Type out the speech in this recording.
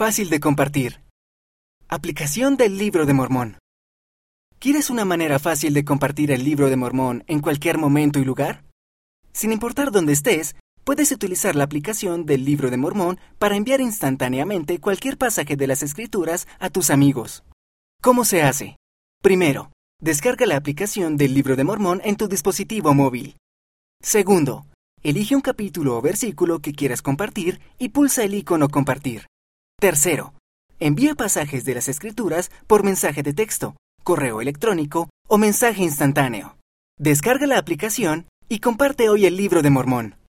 Fácil de compartir. Aplicación del libro de Mormón. ¿Quieres una manera fácil de compartir el libro de Mormón en cualquier momento y lugar? Sin importar dónde estés, puedes utilizar la aplicación del libro de Mormón para enviar instantáneamente cualquier pasaje de las escrituras a tus amigos. ¿Cómo se hace? Primero, descarga la aplicación del libro de Mormón en tu dispositivo móvil. Segundo, elige un capítulo o versículo que quieras compartir y pulsa el icono compartir. Tercero, envía pasajes de las escrituras por mensaje de texto, correo electrónico o mensaje instantáneo. Descarga la aplicación y comparte hoy el libro de Mormón.